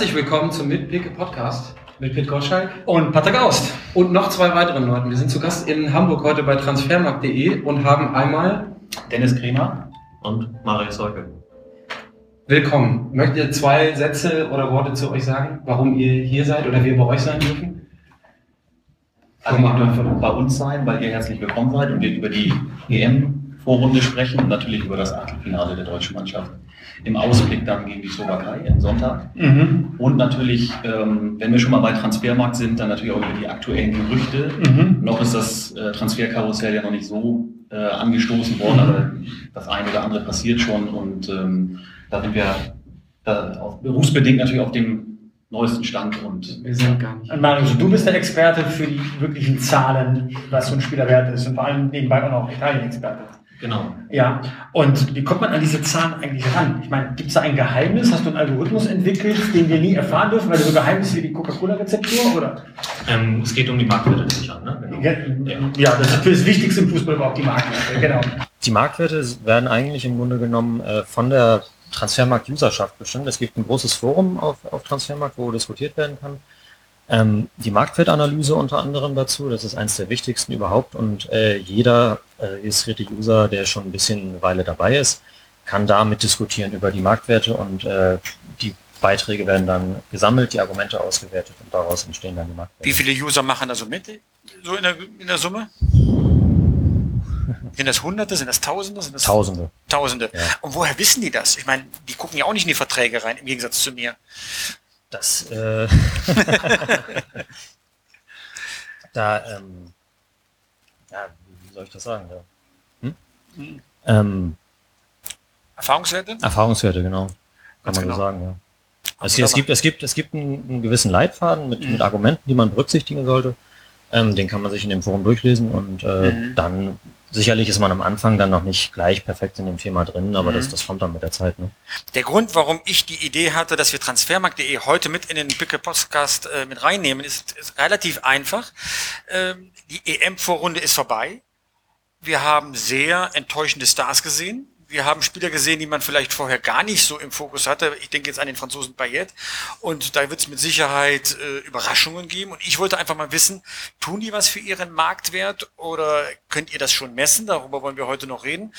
Herzlich willkommen zum Mitpicke Podcast mit Pit Gottschalk und Patrick Aust. und noch zwei weiteren Leuten. Wir sind zu Gast in Hamburg heute bei transfermarkt.de und haben einmal Dennis Kremer. und Marius Seuke. willkommen. Möchtet ihr zwei Sätze oder Worte zu euch sagen, warum ihr hier seid oder wir bei euch sein dürfen? Also ihr dürft bei uns sein, weil ihr herzlich willkommen seid und wir über die EM-Vorrunde sprechen und natürlich über das Achtelfinale der deutschen Mannschaft. Im Ausblick dann gegen die Slowakei am Sonntag. Mhm. Und natürlich, ähm, wenn wir schon mal bei Transfermarkt sind, dann natürlich auch über die aktuellen Gerüchte. Mhm. Noch ist das äh, Transferkarussell ja noch nicht so äh, angestoßen worden, aber das eine oder andere passiert schon und ähm, da sind wir da berufsbedingt natürlich auf dem neuesten Stand und Wir sind gar nicht. Und Marius, du bist der Experte für die wirklichen Zahlen, was so ein Spieler wert ist und vor allem nebenbei auch noch Italien-Experte. Genau. Ja, und wie kommt man an diese Zahlen eigentlich ran? Ich meine, gibt es da ein Geheimnis? Hast du einen Algorithmus entwickelt, den wir nie erfahren dürfen, weil der so geheim ist wie die Coca-Cola-Rezeptur? Oder? Ähm, es geht um die Marktwerte des Sichern, ne? Genau. Ja, das ist das Wichtigste im Fußball überhaupt, die Markenwerte. Genau. Die Marktwerte werden eigentlich im Grunde genommen äh, von der Transfermarkt-Userschaft bestimmt. Es gibt ein großes Forum auf, auf Transfermarkt, wo diskutiert werden kann. Ähm, die Marktwertanalyse unter anderem dazu, das ist eines der wichtigsten überhaupt und äh, jeder äh, registrierte User, der schon ein bisschen eine Weile dabei ist, kann damit diskutieren über die Marktwerte und äh, die Beiträge werden dann gesammelt, die Argumente ausgewertet und daraus entstehen dann die Marktwerte. Wie viele User machen da so mit, so in der, in der Summe? Sind das Hunderte, sind das Tausende, sind das Tausende. Tausende? Ja. Und woher wissen die das? Ich meine, die gucken ja auch nicht in die Verträge rein, im Gegensatz zu mir. Das, äh, da, ähm, ja, wie soll ich das sagen? Ja. Hm? Ähm, Erfahrungswerte? Erfahrungswerte, genau. Kann Ganz man genau. so sagen, ja. Es, es, gibt, es, gibt, es gibt einen, einen gewissen Leitfaden mit, mit Argumenten, die man berücksichtigen sollte. Ähm, den kann man sich in dem Forum durchlesen und äh, Mhm. dann, sicherlich ist man am Anfang dann noch nicht gleich perfekt in dem Thema drin, aber das, Mhm. das kommt dann mit der Zeit. Ne? Der Grund, warum ich die Idee hatte, dass wir transfermarkt.de heute mit in den Pickel Podcast äh, mit reinnehmen, ist, ist relativ einfach. Ähm, die EM-Vorrunde ist vorbei. Wir haben sehr enttäuschende Stars gesehen. Wir haben Spieler gesehen, die man vielleicht vorher gar nicht so im Fokus hatte. Ich denke jetzt an den Franzosen Payet. Und da wird es mit Sicherheit äh, Überraschungen geben. Und ich wollte einfach mal wissen, tun die was für ihren Marktwert oder könnt ihr das schon messen? Darüber wollen wir heute noch reden.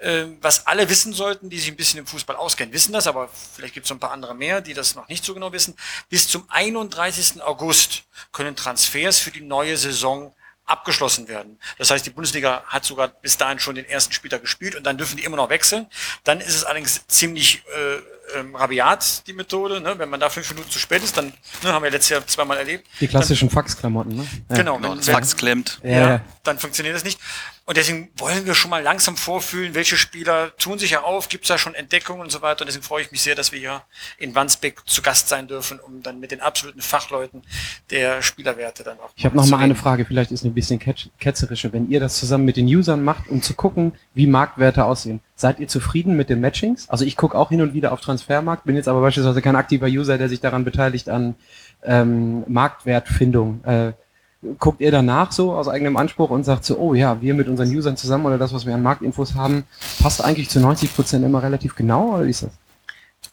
Ähm, was alle wissen sollten, die sich ein bisschen im Fußball auskennen, wissen das, aber vielleicht gibt es noch ein paar andere mehr, die das noch nicht so genau wissen. Bis zum 31. August können Transfers für die neue Saison abgeschlossen werden. Das heißt, die Bundesliga hat sogar bis dahin schon den ersten Spieltag gespielt und dann dürfen die immer noch wechseln. Dann ist es allerdings ziemlich äh, ähm, rabiat, die Methode. Ne? Wenn man da fünf Minuten zu spät ist, dann ne, haben wir letztes Jahr zweimal erlebt. Die klassischen Faxklamotten, ne? Ja. Genau, Genau, wenn- das wenn- Fax klemmt. Ja. ja, dann funktioniert das nicht. Und deswegen wollen wir schon mal langsam vorfühlen, welche Spieler tun sich ja auf, gibt es da schon Entdeckungen und so weiter. Und deswegen freue ich mich sehr, dass wir hier in Wandsbek zu Gast sein dürfen, um dann mit den absoluten Fachleuten der Spielerwerte dann auch Ich habe noch mal eine. Frage, vielleicht ist eine bisschen ketz- ketzerische. Wenn ihr das zusammen mit den Usern macht, um zu gucken, wie Marktwerte aussehen, seid ihr zufrieden mit den Matchings? Also ich gucke auch hin und wieder auf Transfermarkt, bin jetzt aber beispielsweise kein aktiver User, der sich daran beteiligt an ähm, Marktwertfindung. Äh, guckt ihr danach so aus eigenem Anspruch und sagt so, oh ja, wir mit unseren Usern zusammen oder das, was wir an Marktinfos haben, passt eigentlich zu 90 Prozent immer relativ genau oder wie ist das?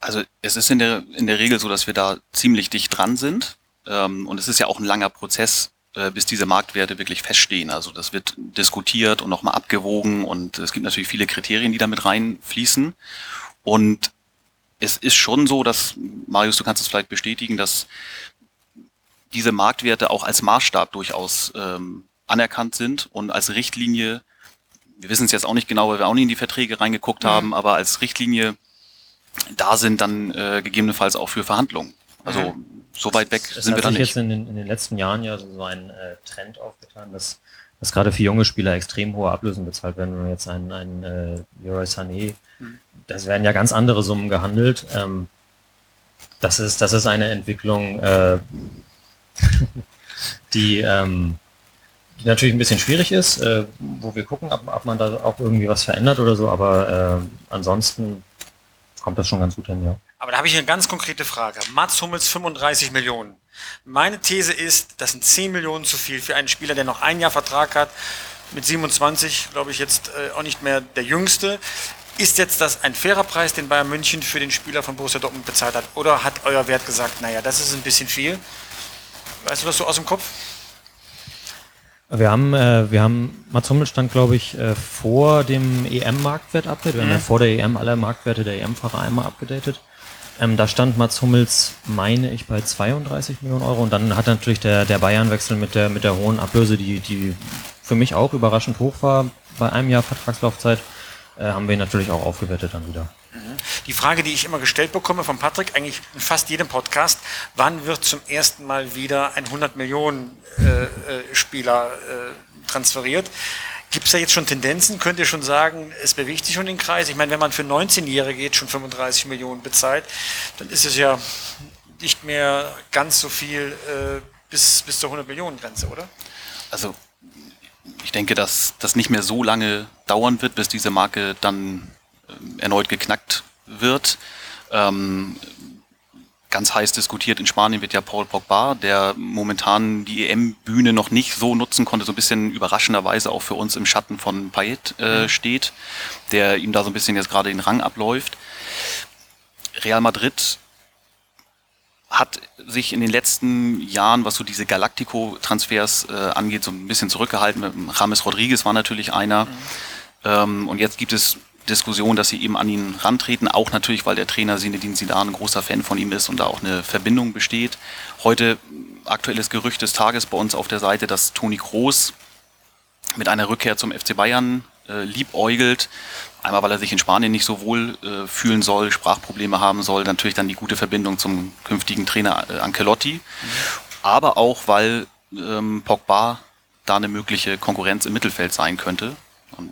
Also es ist in der, in der Regel so, dass wir da ziemlich dicht dran sind. Ähm, und es ist ja auch ein langer Prozess, äh, bis diese Marktwerte wirklich feststehen. Also das wird diskutiert und nochmal abgewogen und es gibt natürlich viele Kriterien, die da mit reinfließen. Und es ist schon so, dass, Marius, du kannst es vielleicht bestätigen, dass diese Marktwerte auch als Maßstab durchaus ähm, anerkannt sind und als Richtlinie, wir wissen es jetzt auch nicht genau, weil wir auch nicht in die Verträge reingeguckt haben, aber als Richtlinie da sind dann äh, gegebenenfalls auch für Verhandlungen. Also so weit weg Es sind wir hat da sich nicht. jetzt in den, in den letzten Jahren ja so ein äh, Trend aufgetan, dass, dass gerade für junge Spieler extrem hohe Ablösen bezahlt werden. Wenn man jetzt einen, einen äh, Leroy Sané, das werden ja ganz andere Summen gehandelt. Ähm, das ist, das ist eine Entwicklung, äh, die, ähm, die natürlich ein bisschen schwierig ist, äh, wo wir gucken, ob, ob man da auch irgendwie was verändert oder so, aber äh, ansonsten kommt das schon ganz gut hin, ja. Aber da habe ich eine ganz konkrete Frage. Mats Hummels 35 Millionen. Meine These ist, das sind 10 Millionen zu viel für einen Spieler, der noch ein Jahr Vertrag hat. Mit 27, glaube ich, jetzt äh, auch nicht mehr der Jüngste. Ist jetzt das ein fairer Preis, den Bayern München für den Spieler von Borussia Dortmund bezahlt hat? Oder hat euer Wert gesagt, naja, das ist ein bisschen viel? Weißt du das so aus dem Kopf? Wir haben, äh, wir haben, Mats Hummels stand, glaube ich, äh, vor dem EM-Marktwert-Update. Wir haben ja vor der EM alle Marktwerte der EM-Fahrer einmal abgedatet. Ähm, da stand Mats Hummels, meine ich, bei 32 Millionen Euro. Und dann hat natürlich der, der Bayern-Wechsel mit der, mit der hohen Ablöse, die, die für mich auch überraschend hoch war, bei einem Jahr Vertragslaufzeit, äh, haben wir ihn natürlich auch aufgewertet dann wieder. Die Frage, die ich immer gestellt bekomme von Patrick, eigentlich in fast jedem Podcast, wann wird zum ersten Mal wieder ein 100 Millionen äh, äh, Spieler äh, transferiert? Gibt es da jetzt schon Tendenzen? Könnt ihr schon sagen, es bewegt sich schon den Kreis? Ich meine, wenn man für 19-Jährige jetzt schon 35 Millionen bezahlt, dann ist es ja nicht mehr ganz so viel äh, bis, bis zur 100 Millionen Grenze, oder? Also ich denke, dass das nicht mehr so lange dauern wird, bis diese Marke dann ähm, erneut geknackt wird. Ähm, ganz heiß diskutiert in Spanien wird ja Paul Pogba, der momentan die EM-Bühne noch nicht so nutzen konnte, so ein bisschen überraschenderweise auch für uns im Schatten von Payet äh, steht, der ihm da so ein bisschen jetzt gerade den Rang abläuft. Real Madrid hat sich in den letzten Jahren, was so diese Galactico-Transfers äh, angeht, so ein bisschen zurückgehalten. James Rodriguez war natürlich einer. Mhm. Ähm, und jetzt gibt es Diskussion, dass sie eben an ihn rantreten, auch natürlich, weil der Trainer Zinedine Zidane ein großer Fan von ihm ist und da auch eine Verbindung besteht. Heute aktuelles Gerücht des Tages bei uns auf der Seite, dass Toni Kroos mit einer Rückkehr zum FC Bayern äh, liebäugelt. Einmal, weil er sich in Spanien nicht so wohl äh, fühlen soll, Sprachprobleme haben soll, natürlich dann die gute Verbindung zum künftigen Trainer äh, Ancelotti. Mhm. Aber auch, weil ähm, Pogba da eine mögliche Konkurrenz im Mittelfeld sein könnte. Und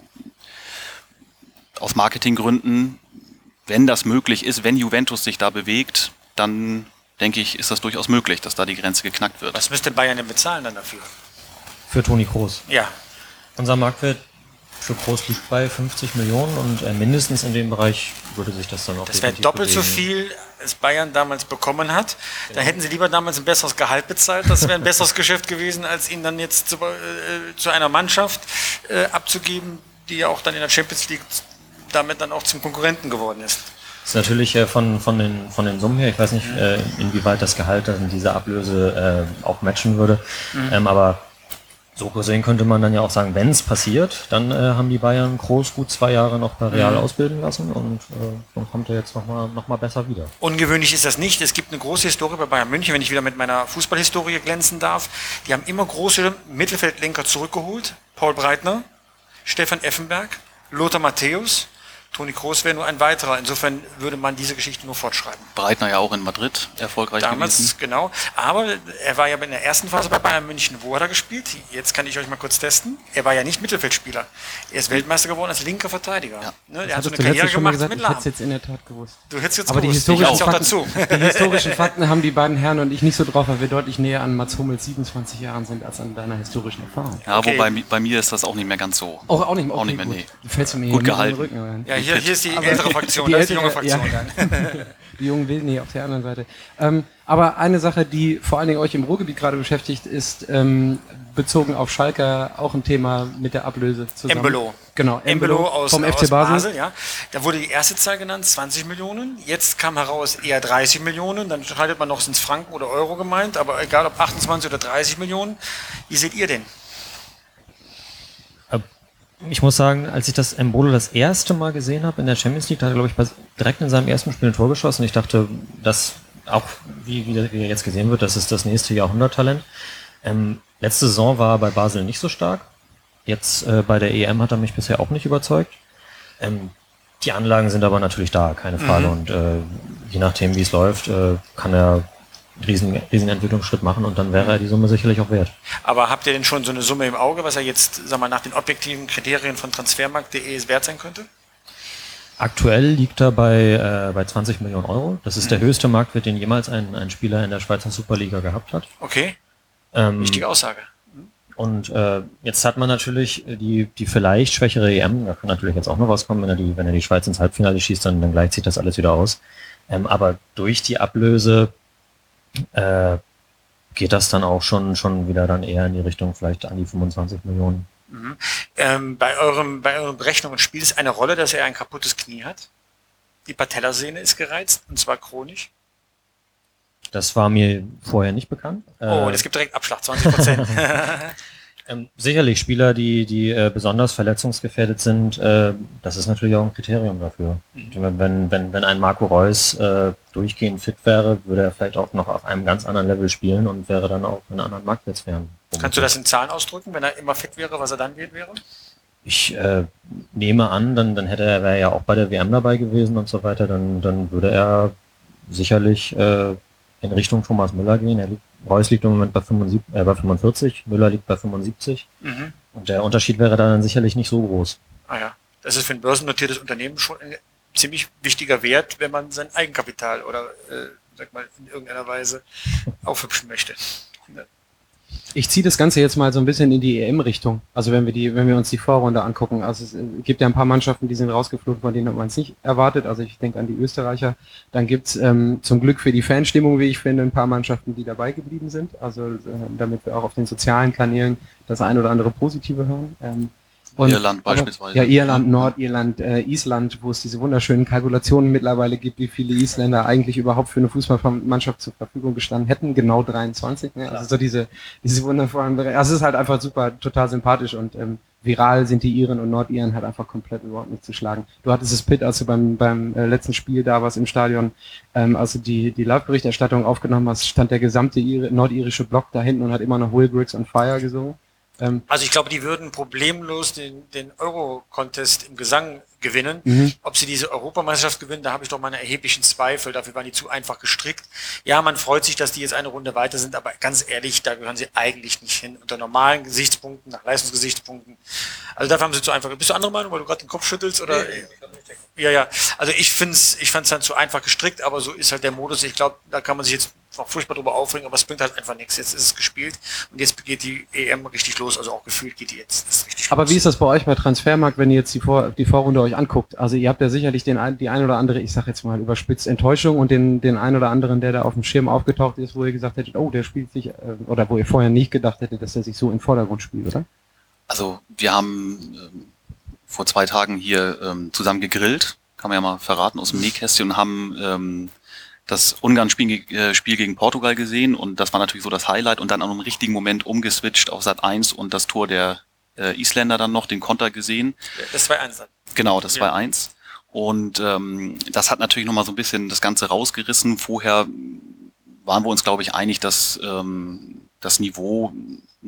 aus Marketinggründen, wenn das möglich ist, wenn Juventus sich da bewegt, dann denke ich, ist das durchaus möglich, dass da die Grenze geknackt wird. Was müsste Bayern denn bezahlen dann dafür? Für Toni Kroos. Ja. Unser Marktwert für Groß liegt bei 50 Millionen und äh, mindestens in dem Bereich würde sich das dann auch Das wäre doppelt bewegen. so viel, als Bayern damals bekommen hat. Ja. Da hätten sie lieber damals ein besseres Gehalt bezahlt. Das wäre ein besseres Geschäft gewesen, als ihn dann jetzt zu, äh, zu einer Mannschaft äh, abzugeben, die ja auch dann in der Champions League damit dann auch zum Konkurrenten geworden ist. Das ist natürlich äh, von, von, den, von den Summen her, ich weiß nicht, äh, inwieweit das Gehalt dann diese Ablöse äh, auch matchen würde, mhm. ähm, aber so gesehen könnte man dann ja auch sagen, wenn es passiert, dann äh, haben die Bayern groß gut zwei Jahre noch bei Real mhm. ausbilden lassen und äh, dann kommt er jetzt nochmal noch mal besser wieder. Ungewöhnlich ist das nicht. Es gibt eine große Historie bei Bayern München, wenn ich wieder mit meiner Fußballhistorie glänzen darf. Die haben immer große Mittelfeldlenker zurückgeholt. Paul Breitner, Stefan Effenberg, Lothar Matthäus, Toni Kroos wäre nur ein weiterer. Insofern würde man diese Geschichte nur fortschreiben. Breitner ja auch in Madrid erfolgreich Damals, gewesen. genau. Aber er war ja in der ersten Phase bei Bayern München. Wo hat er gespielt? Jetzt kann ich euch mal kurz testen. Er war ja nicht Mittelfeldspieler. Er ist Weltmeister geworden als linker Verteidiger. Ja. Ne? Er hat so eine Karriere gemacht gesagt, mit Lahm. Ich hätte jetzt in der Tat gewusst. Du hättest jetzt Aber gewusst. Die historischen, Fakten, dazu. die historischen Fakten haben die beiden Herren und ich nicht so drauf, weil wir deutlich näher an Mats Hummels 27 Jahren sind als an deiner historischen Erfahrung. Ja, okay. wobei bei mir ist das auch nicht mehr ganz so. Auch, auch nicht, auch nicht mehr, nee. Du fällst mir gut gehalten. Rücken. Ja, hier, hier ist die ältere ältere Fraktion, die, das ist die junge Fraktion ja. dann. die jungen Wilden, nee, auf der anderen Seite. Ähm, aber eine Sache, die vor allen Dingen euch im Ruhrgebiet gerade beschäftigt, ist ähm, bezogen auf Schalke auch ein Thema mit der Ablöse zusammen. Embolo. Genau, Embolo, Embolo aus, vom FC Basel. Basel. ja. Da wurde die erste Zahl genannt, 20 Millionen. Jetzt kam heraus eher 30 Millionen. Dann schneidet man noch, sind es Franken oder Euro gemeint. Aber egal ob 28 oder 30 Millionen. Wie seht ihr den? Ich muss sagen, als ich das Embolo das erste Mal gesehen habe in der Champions League, da hat er, glaube ich, direkt in seinem ersten Spiel ein Tor geschossen. Ich dachte, das auch, wie, wie, wie jetzt gesehen wird, das ist das nächste Jahrhunderttalent. Ähm, letzte Saison war er bei Basel nicht so stark. Jetzt äh, bei der EM hat er mich bisher auch nicht überzeugt. Ähm, die Anlagen sind aber natürlich da, keine Frage. Mhm. Und äh, je nachdem, wie es läuft, äh, kann er riesen, riesen Entwicklungsschritt machen und dann wäre er die Summe sicherlich auch wert. Aber habt ihr denn schon so eine Summe im Auge, was er jetzt, sag mal, nach den objektiven Kriterien von transfermarkt.de wert sein könnte? Aktuell liegt er bei, äh, bei 20 Millionen Euro. Das ist mhm. der höchste Marktwert, den jemals ein, ein Spieler in der Schweizer Superliga gehabt hat. Okay. Ähm, Wichtige Aussage. Und äh, jetzt hat man natürlich die, die vielleicht schwächere EM, da kann natürlich jetzt auch noch was kommen, wenn er die, wenn er die Schweiz ins Halbfinale schießt, dann, dann gleicht sich das alles wieder aus. Ähm, aber durch die Ablöse äh, geht das dann auch schon, schon wieder dann eher in die Richtung vielleicht an die 25 Millionen. Mhm. Ähm, bei, eurem, bei euren Berechnungen spielt es eine Rolle, dass er ein kaputtes Knie hat? Die Patellasehne ist gereizt, und zwar chronisch. Das war mir vorher nicht bekannt. Oh, Äh, und es gibt direkt Abschlag, 20 Prozent. Ähm, sicherlich Spieler, die, die äh, besonders verletzungsgefährdet sind, äh, das ist natürlich auch ein Kriterium dafür. Mhm. Wenn, wenn, wenn ein Marco Reus äh, durchgehend fit wäre, würde er vielleicht auch noch auf einem ganz anderen Level spielen und wäre dann auch in anderen Marktplatzsphären. Kannst du das in Zahlen ausdrücken, wenn er immer fit wäre, was er dann wert wäre? Ich äh, nehme an, dann, dann hätte er, wäre er ja auch bei der WM dabei gewesen und so weiter, dann, dann würde er sicherlich äh, in Richtung Thomas Müller gehen. Er liegt, Reus liegt im Moment bei, 75, äh, bei 45, Müller liegt bei 75. Mhm. Und der Unterschied wäre dann sicherlich nicht so groß. Ah ja, das ist für ein börsennotiertes Unternehmen schon ein ziemlich wichtiger Wert, wenn man sein Eigenkapital oder, äh, sag mal, in irgendeiner Weise aufhübschen möchte. Ich ziehe das Ganze jetzt mal so ein bisschen in die EM-Richtung. Also wenn wir die, wenn wir uns die Vorrunde angucken. Also es gibt ja ein paar Mannschaften, die sind rausgeflogen, von denen man es nicht erwartet. Also ich denke an die Österreicher. Dann gibt's ähm, zum Glück für die Fanstimmung, wie ich finde, ein paar Mannschaften, die dabei geblieben sind. Also äh, damit wir auch auf den sozialen Kanälen das ein oder andere Positive hören. Ähm, und- Irland aber- beispielsweise. Ja, Irland, Nordirland, äh, Island, wo es diese wunderschönen Kalkulationen mittlerweile gibt, wie viele Isländer eigentlich überhaupt für eine Fußballmannschaft zur Verfügung gestanden hätten. Genau 23. Ne? Also so diese, diese wundervollen Also es ist halt einfach super, total sympathisch und ähm, viral sind die Iren und Nordiren halt einfach komplett überhaupt nicht zu schlagen. Du hattest es Pitt, als du beim, beim äh, letzten Spiel da warst im Stadion, ähm, als du die, die Live-Berichterstattung aufgenommen hast, stand der gesamte Ire, nordirische Block da hinten und hat immer noch Will Griggs on Fire gesungen. Ähm, Also ich glaube, die würden problemlos den, den Euro-Contest im Gesang gewinnen. Mhm. Ob sie diese Europameisterschaft gewinnen, da habe ich doch meine erheblichen Zweifel. Dafür waren die zu einfach gestrickt. Ja, man freut sich, dass die jetzt eine Runde weiter sind, aber ganz ehrlich, da gehören sie eigentlich nicht hin. Unter normalen Gesichtspunkten, nach Leistungsgesichtspunkten. Also dafür haben sie zu einfach. Bist du andere Meinung, weil du gerade den Kopf schüttelst? Oder? Ja, ja. Also ich finde es ich fand's dann zu einfach gestrickt, aber so ist halt der Modus. Ich glaube, da kann man sich jetzt noch furchtbar drüber aufregen, aber es bringt halt einfach nichts. Jetzt ist es gespielt und jetzt geht die EM richtig los. Also auch gefühlt geht die jetzt ist richtig Aber los. wie ist das bei euch bei Transfermarkt, wenn ihr jetzt die, Vor die Vorrunde euch anguckt? Also ihr habt ja sicherlich den ein, die ein oder andere, ich sag jetzt mal überspitzt, Enttäuschung und den, den ein oder anderen, der da auf dem Schirm aufgetaucht ist, wo ihr gesagt hättet, oh, der spielt sich, äh, oder wo ihr vorher nicht gedacht hättet, dass er sich so im Vordergrund spielt, oder? Also wir haben ähm, vor zwei Tagen hier ähm, zusammen gegrillt, kann man ja mal verraten, aus dem Nähkästchen und haben ähm, das Ungarn-Spiel äh, Spiel gegen Portugal gesehen und das war natürlich so das Highlight und dann an einem richtigen Moment umgeswitcht auf Sat 1 und das Tor der äh, Isländer dann noch, den Konter gesehen. Das war eins. Genau, das Ja. war eins. Und ähm, das hat natürlich nochmal so ein bisschen das Ganze rausgerissen. Vorher waren wir uns, glaube ich, einig, dass ähm, das Niveau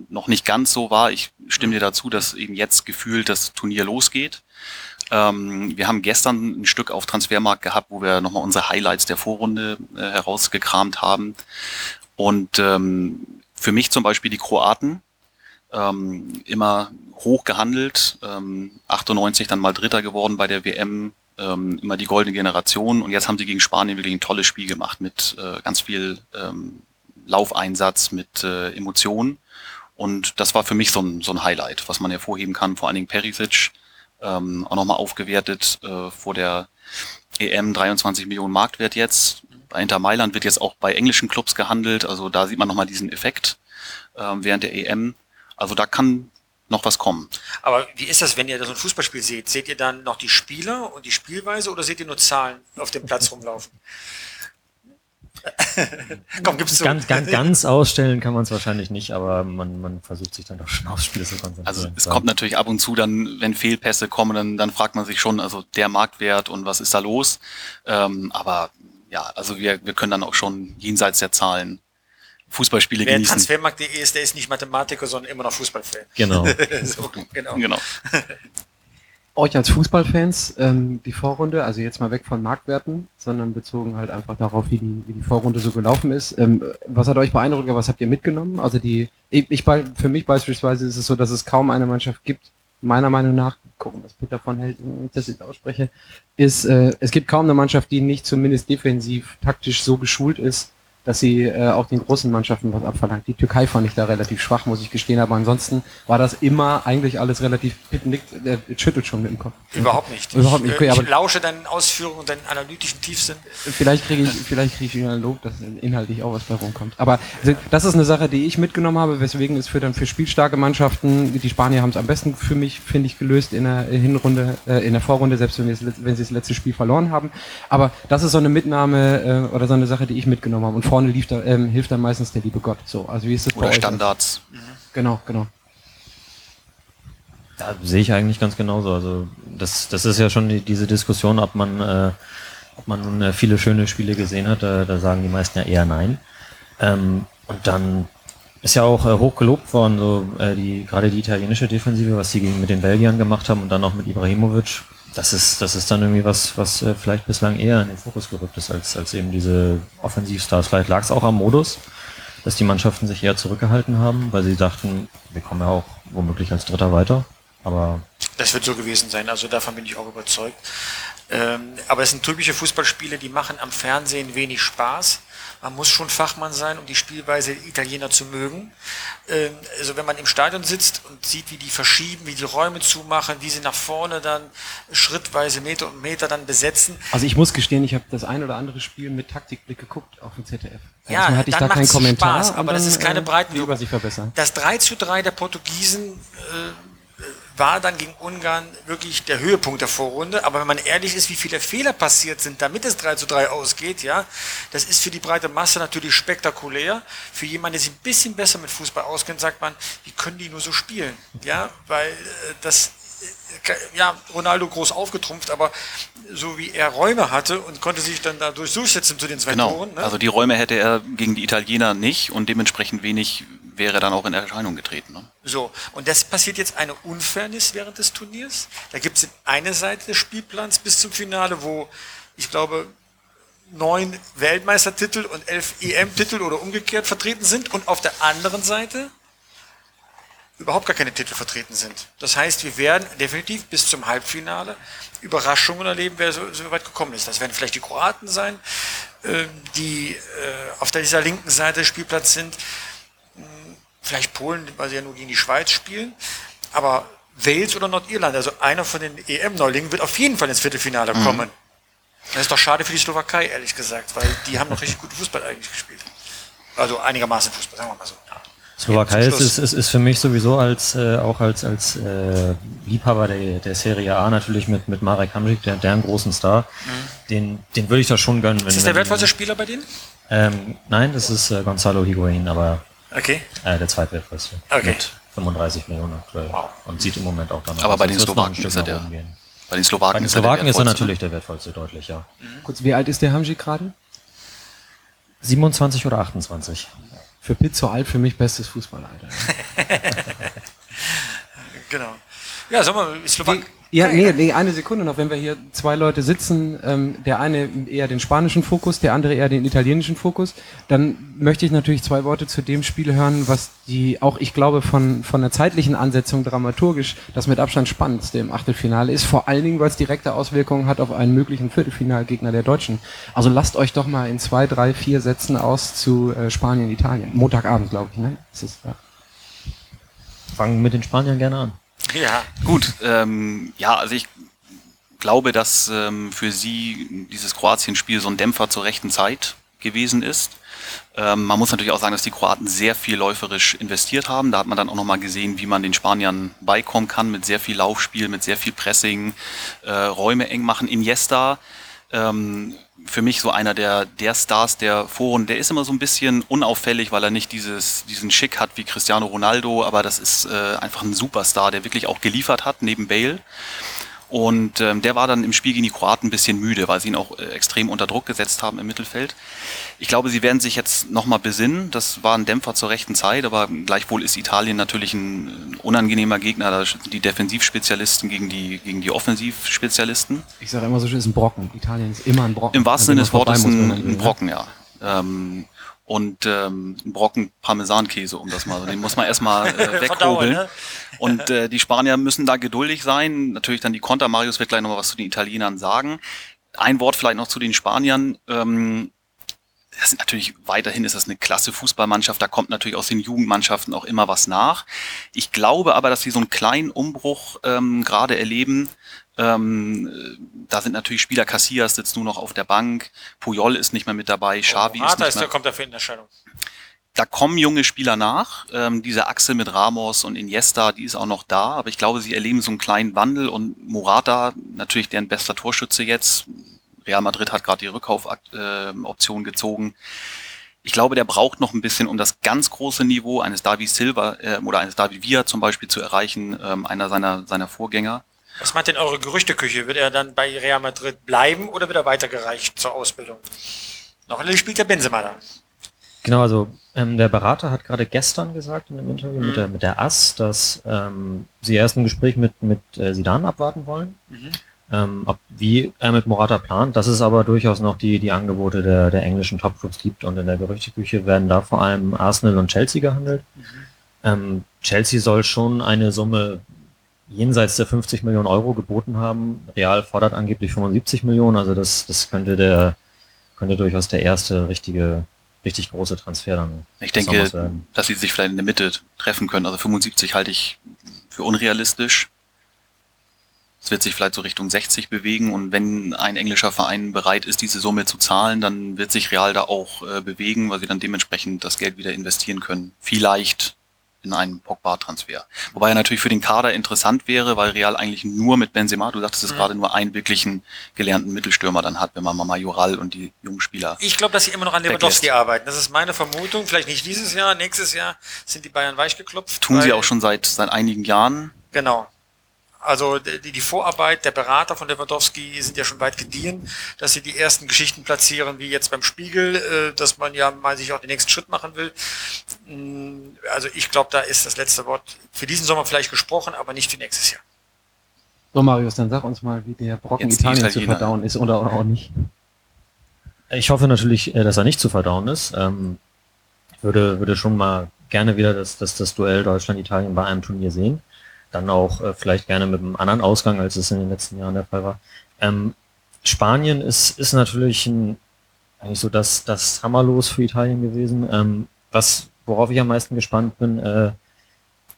noch nicht ganz so war. Ich stimme dir dazu, dass eben jetzt gefühlt das Turnier losgeht. Ähm, wir haben gestern ein Stück auf Transfermarkt gehabt, wo wir nochmal unsere Highlights der Vorrunde äh, herausgekramt haben. Und ähm, für mich zum Beispiel die Kroaten, ähm, immer hoch gehandelt, ähm, 98 dann mal Dritter geworden bei der WM, ähm, immer die goldene Generation. Und jetzt haben sie gegen Spanien wirklich ein tolles Spiel gemacht mit äh, ganz viel ähm, Laufeinsatz, mit äh, Emotionen. Und das war für mich so ein, so ein Highlight, was man hervorheben kann, vor allen Dingen Perisic, ähm, auch nochmal aufgewertet äh, vor der EM 23 Millionen Marktwert jetzt. Bei Inter Mailand wird jetzt auch bei englischen Clubs gehandelt, also da sieht man nochmal diesen Effekt ähm, während der EM. Also da kann noch was kommen. Aber wie ist das, wenn ihr so ein Fußballspiel seht? Seht ihr dann noch die Spieler und die Spielweise oder seht ihr nur Zahlen auf dem Platz rumlaufen? Komm, gib's zu. Ganz, ganz, ganz ausstellen kann man es wahrscheinlich nicht, aber man, man versucht sich dann doch schon aufs Spiel zu konzentrieren. Also es kommt natürlich ab und zu dann, wenn Fehlpässe kommen, dann, dann fragt man sich schon, also der Marktwert und was ist da los. Ähm, aber ja, also wir, wir können dann auch schon jenseits der Zahlen Fußballspiele Wer genießen. Transfermarkt.de ist, der ist nicht Mathematiker, sondern immer noch Fußballfan. Genau. so, genau. Genau. Euch als Fußballfans, ähm, die Vorrunde, also jetzt mal weg von Marktwerten, sondern bezogen halt einfach darauf, wie die, wie die Vorrunde so gelaufen ist. Ähm, was hat euch beeindruckt, was habt ihr mitgenommen? Also die, ich, für mich beispielsweise ist es so, dass es kaum eine Mannschaft gibt, meiner Meinung nach, gucken, was Peter davon hält, wenn ich das jetzt ausspreche, ist, äh, es gibt kaum eine Mannschaft, die nicht zumindest defensiv, taktisch so geschult ist, dass sie äh, auch den großen Mannschaften was abverlangt. Die Türkei fand ich da relativ schwach, muss ich gestehen, aber ansonsten war das immer eigentlich alles relativ nickt, äh, schüttelt schon mit dem Kopf. Überhaupt nicht. Überhaupt nicht. Ich, Okay, äh, aber ich lausche deinen Ausführungen und deinen analytischen Tiefsinn. vielleicht kriege ich, vielleicht kriege ich wieder ein Lob, dass inhaltlich auch was bei rumkommt. Aber das ist eine Sache, die ich mitgenommen habe, weswegen es für dann für spielstarke Mannschaften, die Spanier haben es am besten für mich, finde ich, gelöst in der Hinrunde, äh, in der Vorrunde, selbst wenn, wenn sie das letzte Spiel verloren haben. Aber das ist so eine Mitnahme äh, oder so eine Sache, die ich mitgenommen habe. Und vorne lief da, ähm, hilft dann meistens der liebe Gott. So, also wie ist das bei Oder euch? Standards. Genau, genau. Ja, sehe ich eigentlich ganz genauso. Also das, das ist ja schon die, diese Diskussion, ob man, äh, ob man nun äh, viele schöne Spiele gesehen hat. Da, da sagen die meisten ja eher nein. Ähm, und dann ist ja auch äh, hoch gelobt worden, so äh, die gerade die italienische Defensive, was sie mit den Belgiern gemacht haben und dann auch mit Ibrahimovic. Das ist, das ist dann irgendwie was, was äh, vielleicht bislang eher in den Fokus gerückt ist, als, als eben diese Offensivstars. Vielleicht lag es auch am Modus, dass die Mannschaften sich eher zurückgehalten haben, weil sie dachten, wir kommen ja auch womöglich als Dritter weiter. Aber Das wird so gewesen sein, also davon bin ich auch überzeugt. Ähm, aber es sind typische Fußballspiele, die machen am Fernsehen wenig Spaß. Man muss schon Fachmann sein, um die Spielweise der Italiener zu mögen. Ähm, also wenn man im Stadion sitzt und sieht, wie die verschieben, wie die Räume zumachen, wie sie nach vorne dann schrittweise Meter und Meter dann besetzen. Also ich muss gestehen, ich habe das ein oder andere Spiel mit Taktikblick geguckt auf dem ZDF. Ja, Erstmal hatte ich dann da keinen Kommentar. Spaß, aber und das dann, ist keine äh, Übersicht verbessern. Das 3 zu 3 der Portugiesen äh, war dann gegen Ungarn wirklich der Höhepunkt der Vorrunde. Aber wenn man ehrlich ist, wie viele Fehler passiert sind, damit es 3 zu 3 ausgeht, ja, das ist für die breite Masse natürlich spektakulär. Für jemanden, der sich ein bisschen besser mit Fußball auskennt, sagt man, wie können die nur so spielen? Ja, weil äh, das äh, ja, Ronaldo groß aufgetrumpft, aber so wie er Räume hatte und konnte sich dann dadurch durchsetzen zu den zwei Genau. Toren. Ne? Also die Räume hätte er gegen die Italiener nicht und dementsprechend wenig wäre dann auch in Erscheinung getreten. Ne? So, und das passiert jetzt eine Unfairness während des Turniers. Da gibt es eine Seite des Spielplans bis zum Finale, wo ich glaube neun Weltmeistertitel und elf EM-Titel oder umgekehrt vertreten sind und auf der anderen Seite überhaupt gar keine Titel vertreten sind. Das heißt, wir werden definitiv bis zum Halbfinale Überraschungen erleben, wer so, so weit gekommen ist. Das werden vielleicht die Kroaten sein, äh, die äh, auf dieser linken Seite des Spielplatzes sind. Vielleicht Polen, weil sie ja nur gegen die Schweiz spielen. Aber Wales oder Nordirland, also einer von den EM-Neulingen, wird auf jeden Fall ins Viertelfinale kommen. Das ist doch schade für die Slowakei, ehrlich gesagt, weil die haben noch richtig gut Fußball eigentlich gespielt. Also einigermaßen Fußball, sagen wir mal so. Slowakei Zum ist, ist, ist, für mich sowieso als äh, auch als als äh, Liebhaber der, der Serie A natürlich mit mit Marek Hamšík, der, der einen großen Star, den den würde ich da schon gönnen. Wenn, Mhm. Ist das der wertvollste Spieler bei denen? Ähm, nein, das ist äh, Gonzalo Higuain, aber Okay. äh, der zweitwertvollste Okay. mit 35 Millionen aktuell Wow. und sieht im Moment auch danach Aber aus, bei den Slowaken ist er der-. Bei den Slowaken, Bei den ist er der Slowaken ist er natürlich der wertvollste, deutlich, ja. Kurz, wie alt ist der Hamji gerade? 27 oder 28. Für Pizzo alt für mich bestes Fußballalter. Genau. Ja, sag mal, Slowak. Ja, nee, nee, eine Sekunde noch. Wenn wir hier zwei Leute sitzen, ähm, der eine eher den spanischen Fokus, der andere eher den italienischen Fokus, dann möchte ich natürlich zwei Worte zu dem Spiel hören, was die, auch ich glaube, von, von der zeitlichen Ansetzung dramaturgisch das mit Abstand spannendste im Achtelfinale ist. Vor allen Dingen, weil es direkte Auswirkungen hat auf einen möglichen Viertelfinalgegner der Deutschen. Also lasst euch doch mal in zwei, drei, vier Sätzen aus zu äh, Spanien, Italien. Montagabend, glaube ich, ne? Das ist, ja. Fangen mit den Spaniern gerne an. Ja, Gut, ähm, ja, also ich glaube, dass ähm, für sie dieses Kroatien-Spiel so ein Dämpfer zur rechten Zeit gewesen ist. Ähm, man muss natürlich auch sagen, dass die Kroaten sehr viel läuferisch investiert haben. Da hat man dann auch nochmal gesehen, wie man den Spaniern beikommen kann mit sehr viel Laufspiel, mit sehr viel Pressing, äh, Räume eng machen. Iniesta, ähm, für mich so einer der, der Stars der Foren, der ist immer so ein bisschen unauffällig, weil er nicht dieses, diesen Schick hat wie Cristiano Ronaldo, aber das ist äh, einfach ein Superstar, der wirklich auch geliefert hat neben Bale. Und ähm, der war dann im Spiel gegen die Kroaten ein bisschen müde, weil sie ihn auch äh, extrem unter Druck gesetzt haben im Mittelfeld. Ich glaube, sie werden sich jetzt nochmal besinnen. Das war ein Dämpfer zur rechten Zeit, aber gleichwohl ist Italien natürlich ein, unangenehmer Gegner. Da die Defensivspezialisten gegen die, gegen die Offensivspezialisten. Ich sage immer so schön, ist ein Brocken. Italien ist immer ein Brocken. Im wahrsten Sinne des Wortes ein, ein ne? Brocken, ja. Ähm, und ähm, ein Brocken Parmesankäse, um das mal, den muss man erstmal äh, weghobeln. ne? Und äh, die Spanier müssen da geduldig sein. Natürlich dann die Konter. Marius wird gleich noch mal was zu den Italienern sagen. Ein Wort vielleicht noch zu den Spaniern. Ähm, das sind natürlich weiterhin ist das eine klasse Fußballmannschaft. Da kommt natürlich aus den Jugendmannschaften auch immer was nach. Ich glaube aber, dass sie so einen kleinen Umbruch ähm, gerade erleben. Ähm, äh, da sind natürlich Spieler, Casillas sitzt nur noch auf der Bank, Puyol ist nicht mehr mit dabei, Xavi ist Morata nicht ist, mehr der kommt dafür in Erscheinung. da kommen junge Spieler nach. Ähm, diese Achse mit Ramos und Iniesta, die ist auch noch da. Aber ich glaube, sie erleben so einen kleinen Wandel. Und Morata, natürlich deren bester Torschütze jetzt. Real Madrid hat gerade die Rückkaufoption gezogen. Ich glaube, der braucht noch ein bisschen, um das ganz große Niveau eines David Silva äh, oder eines David Villa zum Beispiel zu erreichen, ähm, einer seiner, seiner Vorgänger. Was meint denn eure Gerüchteküche? Wird er dann bei Real Madrid bleiben oder wird er weitergereicht zur Ausbildung? Noch spielt der Benzema da. Genau, also ähm, der Berater hat gerade gestern gesagt in einem Interview mit, der, mit der AS, dass ähm, sie erst ein Gespräch mit, mit äh, Sidan abwarten wollen. Ähm, ob, wie er mit Morata plant, dass es aber durchaus noch die, die Angebote der, der englischen Topclubs gibt und in der Gerüchteküche werden da vor allem Arsenal und Chelsea gehandelt. Ähm, Chelsea soll schon eine Summe jenseits der 50 Millionen Euro geboten haben. Real fordert angeblich 75 Millionen, also das, das könnte der, könnte durchaus der erste richtige, richtig große Transfer dann. Ich denke, dass sie sich vielleicht in der Mitte treffen können. Also 75 halte ich für unrealistisch. Es wird sich vielleicht so Richtung 60 bewegen und wenn ein englischer Verein bereit ist, diese Summe zu zahlen, dann wird sich Real da auch äh, bewegen, weil sie dann dementsprechend das Geld wieder investieren können. Vielleicht in einen Pogba-Transfer. Wobei er natürlich für den Kader interessant wäre, weil Real eigentlich nur mit Benzema, du sagtest es Mhm. gerade, nur einen wirklichen gelernten Mittelstürmer dann hat, wenn man mal Majoral und die jungen Spieler Ich glaube, dass sie immer noch an Lewandowski arbeiten. Das ist meine Vermutung. Vielleicht nicht dieses Jahr, nächstes Jahr sind die Bayern weichgeklopft. tun sie auch schon seit, seit einigen Jahren. Genau. Also die, die Vorarbeit der Berater von Lewandowski sind ja schon weit gediehen, dass sie die ersten Geschichten platzieren, wie jetzt beim Spiegel, äh, dass man ja mal sich auch den nächsten Schritt machen will. Mm, Also ich glaube, da ist das letzte Wort für diesen Sommer vielleicht gesprochen, aber nicht für nächstes Jahr. So, Marius, dann sag uns mal, wie der Brocken Jetzt Italien zu verdauen ist oder auch nicht. Ich hoffe natürlich, äh, dass er nicht zu verdauen ist. Ähm, ich würde, würde schon mal gerne wieder das, das, das Duell Deutschland-Italien bei einem Turnier sehen. Dann auch äh, vielleicht gerne mit einem anderen Ausgang, als es in den letzten Jahren der Fall war. Ähm, Spanien ist, ist natürlich ein, eigentlich so das, das Hammerlos für Italien gewesen. Ähm, was, worauf ich am meisten gespannt bin, äh,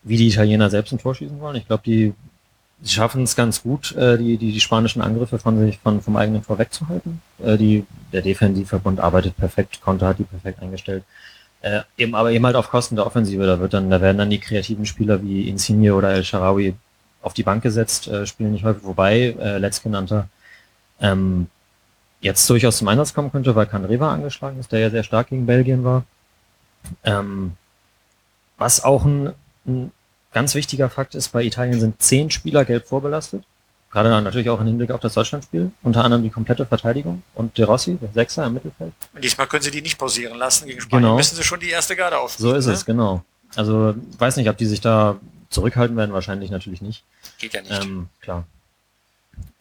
wie die Italiener selbst ein Tor schießen wollen. Ich glaube, die sie schaffen es ganz gut, äh, die, die, die spanischen Angriffe von sich von, vom eigenen Tor wegzuhalten. Äh, die, der Defensivverbund arbeitet perfekt, Konter hat die perfekt eingestellt. Äh, eben aber eben halt auf Kosten der Offensive. Da wird dann, da werden dann die kreativen Spieler wie Insigne oder El Sharawi auf die Bank gesetzt, äh, spielen nicht häufig, wobei äh, letztgenannter ähm, jetzt durchaus zum Einsatz kommen könnte, weil Canreva angeschlagen ist, der ja sehr stark gegen Belgien war. Ähm, was auch ein, ein ganz wichtiger Fakt ist, bei Italien sind zehn Spieler gelb vorbelastet. Gerade dann natürlich auch im Hinblick auf das Deutschlandspiel. Unter anderem die komplette Verteidigung und De Rossi, der Sechser im Mittelfeld. Und diesmal können sie die nicht pausieren lassen. Gegen Spanien Genau. müssen sie schon die erste Garde auf. So ist es, genau. Also weiß nicht, ob die sich da zurückhalten werden, wahrscheinlich natürlich nicht. Geht ja nicht. Ähm, klar.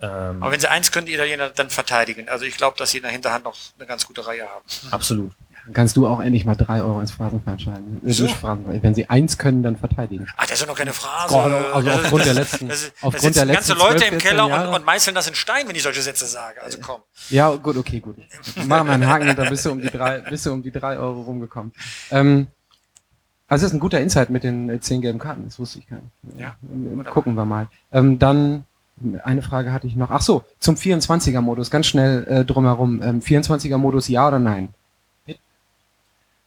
Ähm, Aber wenn sie eins können, die Italiener dann verteidigen. Also ich glaube, dass sie in der Hinterhand noch eine ganz gute Reihe haben. absolut. Dann kannst du auch endlich mal drei Euro ins Phrasenfeld schalten. Äh, So. Wenn sie eins können, dann verteidigen. Ah, das ist doch noch keine Phrase. Gott, also Das- aufgrund der letzten- das, das, aufgrund der ganze letzten Leute 12, im Keller 14 und, und meißeln das in Stein, wenn ich solche Sätze sage. Also komm. Ja, gut, okay, gut. Machen wir einen Haken und dann bist du um die drei, bist du um die drei Euro rumgekommen. Ähm, also das ist ein guter Insight mit den äh, zehn gelben Karten, das wusste ich gar nicht. Ja. Ähm, Gucken wir mal. Ähm, dann eine Frage hatte ich noch. Ach so, zum 24er-Modus, ganz schnell äh, drumherum. Ähm, 24er-Modus ja oder nein?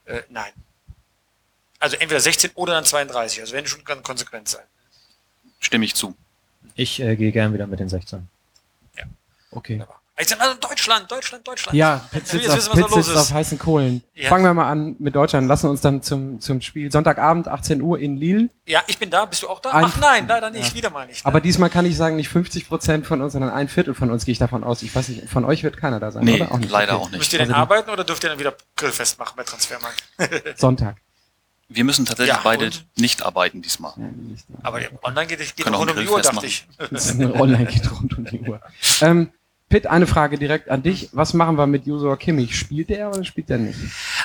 Äh, nein. Also entweder 16 oder dann 32. Also wenn schon ganz konsequent sein. Stimme ich zu. Ich äh, gehe gern wieder mit den 16. Okay. Wunderbar. Also Deutschland, Deutschland, Deutschland. Ja, wissen auf, wir, Pitt was da los sitzt auf ist. heißen Kohlen. Ja. Fangen wir mal an mit Deutschland. Lassen uns dann zum, zum Spiel. Sonntagabend, 18 Uhr in Lille. Ja, ich bin da. Bist du auch da? Ein- Ach nein, leider nicht. Ja. Wieder mal nicht. Aber diesmal kann ich sagen, nicht 50 Prozent von uns, sondern ein Viertel von uns gehe ich davon aus. Ich weiß nicht, von euch wird keiner da sein, Nee, oder? Auch nicht. leider Okay. auch nicht. Müsst ihr denn Also arbeiten oder dürft ihr dann wieder Grillfest machen bei Transfermarkt? Sonntag. Wir müssen tatsächlich Ja, beide und? nicht arbeiten diesmal. Ja, nicht. Aber online geht, geht rund um die Uhr, dachte ich. Online geht rund um die Uhr. Ähm, Pitt, eine Frage direkt an dich. Was machen wir mit Josua Kimmich? Spielt er oder spielt er nicht?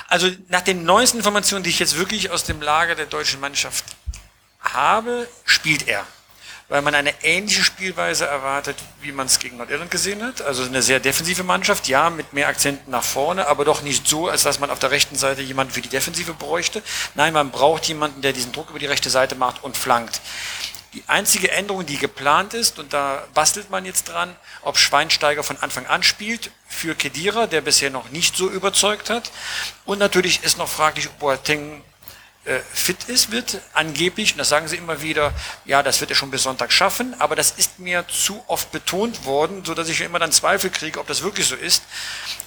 Also nach den neuesten Informationen, die ich jetzt wirklich aus dem Lager der deutschen Mannschaft habe, spielt er. weil man eine ähnliche Spielweise erwartet, wie man es gegen Nordirland gesehen hat. Also eine sehr defensive Mannschaft, ja, mit mehr Akzenten nach vorne, aber doch nicht so, als dass man auf der rechten Seite jemanden für die Defensive bräuchte. Nein, man braucht jemanden, der diesen Druck über die rechte Seite macht und flankt. Die einzige Änderung, die geplant ist, und da bastelt man jetzt dran, ob Schweinsteiger von Anfang an spielt, für Kedira, der bisher noch nicht so überzeugt hat. Und natürlich ist noch fraglich, ob Boateng fit ist, wird angeblich, und das sagen sie immer wieder, ja, das wird er schon bis Sonntag schaffen, aber das ist mir zu oft betont worden, so dass ich immer dann Zweifel kriege, ob das wirklich so ist,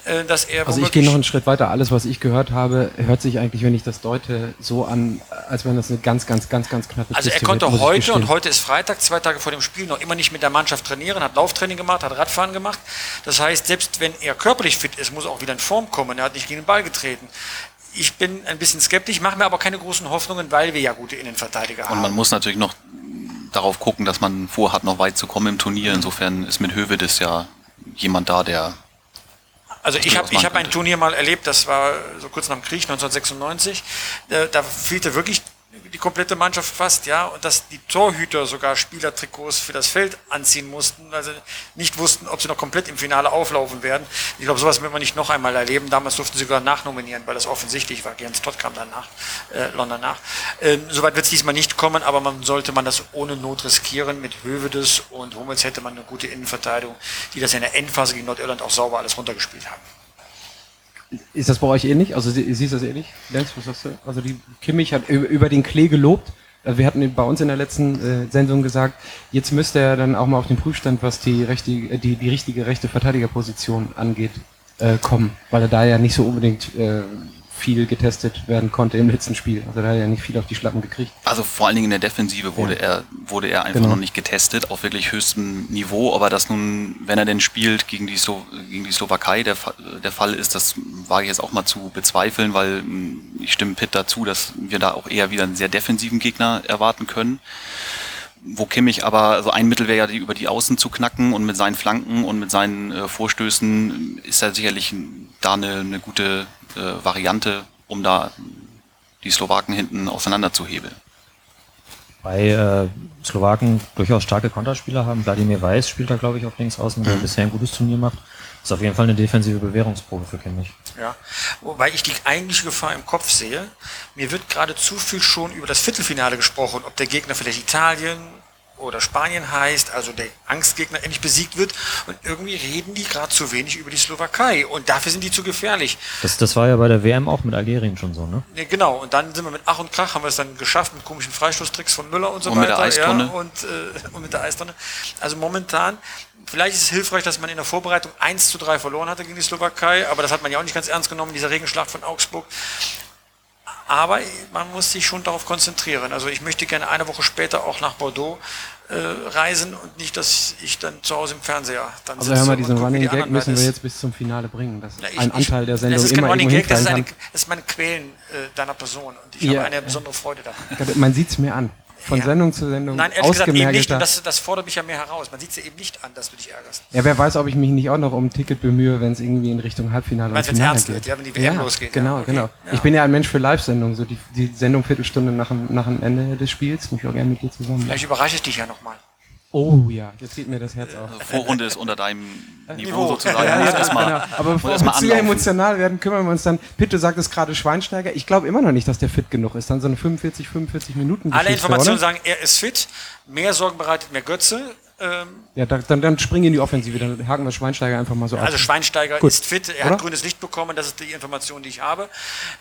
äh, dass er Also ich gehe noch einen Schritt weiter. Alles, was ich gehört habe, hört sich eigentlich, wenn ich das deute, so an, als wenn das eine ganz, ganz, ganz, ganz knappe Also er Kiste konnte wird, heute, und heute ist Freitag, zwei Tage vor dem Spiel, noch immer nicht mit der Mannschaft trainieren, hat Lauftraining gemacht, hat Radfahren gemacht. Das heißt, selbst wenn er körperlich fit ist, muss er auch wieder in Form kommen. Er hat nicht gegen den Ball getreten. Ich bin ein bisschen skeptisch, mache mir aber keine großen Hoffnungen, weil wir ja gute Innenverteidiger Und haben. man muss natürlich noch darauf gucken, dass man vorhat, noch weit zu kommen im Turnier. Insofern ist mit Hövedes ja jemand da, der Also ich habe ich hab ein. Turnier mal erlebt, das war so kurz nach dem Krieg, 1996. Da, da fehlte wirklich die komplette Mannschaft fast, ja, und dass die Torhüter sogar Spielertrikots für das Feld anziehen mussten, also nicht wussten, ob sie noch komplett im Finale auflaufen werden. Ich glaube, sowas wird man nicht noch einmal erleben. Damals durften sie sogar nachnominieren, weil das offensichtlich war. Jens Todd kam danach, äh, London nach. Ähm, Soweit wird es diesmal nicht kommen, aber man sollte man das ohne Not riskieren. Mit Hövedes und Hummels hätte man eine gute Innenverteidigung, die das in der Endphase gegen Nordirland auch sauber alles runtergespielt haben. Ist das bei euch ähnlich? Also sie- siehst du das ähnlich? Lenz, was sagst du? Also die Kimmich hat über über den Klee gelobt. Also Wir hatten bei uns in der letzten äh, Sendung gesagt, jetzt müsste er dann auch mal auf den Prüfstand, was die, rechte, äh, die, die richtige rechte Verteidigerposition angeht, äh, kommen, weil er da ja nicht so unbedingt äh, viel getestet werden konnte im letzten Spiel. Also da hat er ja nicht viel auf die Schlappen gekriegt. Also vor allen Dingen in der Defensive wurde er wurde er einfach Genau. noch nicht getestet auf wirklich höchstem Niveau. Aber das nun, wenn er denn spielt gegen die Slo gegen die Slowakei, der, der Fall ist, das wage ich jetzt auch mal zu bezweifeln, weil mh, ich stimme Pitt dazu, dass wir da auch eher wieder einen sehr defensiven Gegner erwarten können. Wo Kimmich aber, also ein Mittel wäre ja, die über die Außen zu knacken und mit seinen Flanken und mit seinen äh, Vorstößen ist er sicherlich da eine, eine gute äh, Variante, um da die Slowaken hinten auseinanderzuhebeln. Bei äh, Slowaken durchaus starke Konterspieler haben. Wladimir Weiß spielt da, glaube ich, auf links außen, der bisher ein gutes Turnier macht. Ist auf jeden Fall eine defensive Bewährungsprobe für Kimmich. Ja, wobei ich die eigentliche Gefahr im Kopf sehe. Mir wird gerade zu viel schon über das Viertelfinale gesprochen, ob der Gegner vielleicht Italien oder Spanien heißt, also der Angstgegner endlich besiegt wird. Und irgendwie reden die gerade zu wenig über die Slowakei. Und dafür sind die zu gefährlich. Das, das war ja bei der WM auch mit Algerien schon so, ne? Nee, genau, und dann sind wir mit Ach und Krach, haben wir es dann geschafft mit komischen Freistoßtricks von Müller und so Und mit weiter. der Eistonne. Ja, und, äh, und mit der Eistonne. Also momentan, vielleicht ist es hilfreich, dass man in der Vorbereitung 1 zu 3 verloren hatte gegen die Slowakei, aber das hat man ja auch nicht ganz ernst genommen, dieser Regenschlacht von Augsburg. Aber man muss sich schon darauf konzentrieren. Also ich möchte gerne eine Woche später auch nach Bordeaux reisen und nicht, dass ich dann zu Hause im Fernseher dann Also sitze hör mal, diesen Running Gag müssen wir das- jetzt bis zum Finale bringen, Ja, ich- ein Anteil der Sendung das ist kein Running Gag, das ist, das ist meine Quälen äh, deiner Person. Und ich habe eine besondere Freude daran. Man sieht's mir an. Von Ja. Sendung zu Sendung Nein, ehrlich gesagt eben nicht. Und das, das fordert mich ja mehr heraus. Man sieht es ja eben nicht an, dass du dich ärgerst. Ja, wer weiß, ob ich mich nicht auch noch um ein Ticket bemühe, wenn es irgendwie in Richtung Halbfinale und Meinst wenn's Finale geht. wird, ja, wenn die WM ja, losgeht, Genau, okay. genau. Ich bin ja ein Mensch für Live-Sendungen, so die, die Sendung Viertelstunde nach dem, nach dem Ende des Spiels, mich auch gerne mit dir zusammen. Vielleicht überrasche ich dich ja nochmal. Oh ja, jetzt geht mir das Herz auf. Also Vorrunde ist unter deinem Niveau, Niveau. sozusagen. Ja, muss ja, erstmal genau. Aber bevor wir zu emotional werden, kümmern wir uns dann. Pitt, du sagtest gerade Schweinsteiger. Ich glaube immer noch nicht, dass der fit genug ist. Dann so eine 45, 45 Minuten Alle Informationen oder? sagen, er ist fit. Mehr Sorgen bereitet mir Götze. Ähm, Ja, da, dann, dann springen in die Offensive. Dann haken wir Schweinsteiger einfach mal so ab. also Schweinsteiger Gut. ist fit. Er Oder? hat grünes Licht bekommen. Das ist die Information, die ich habe.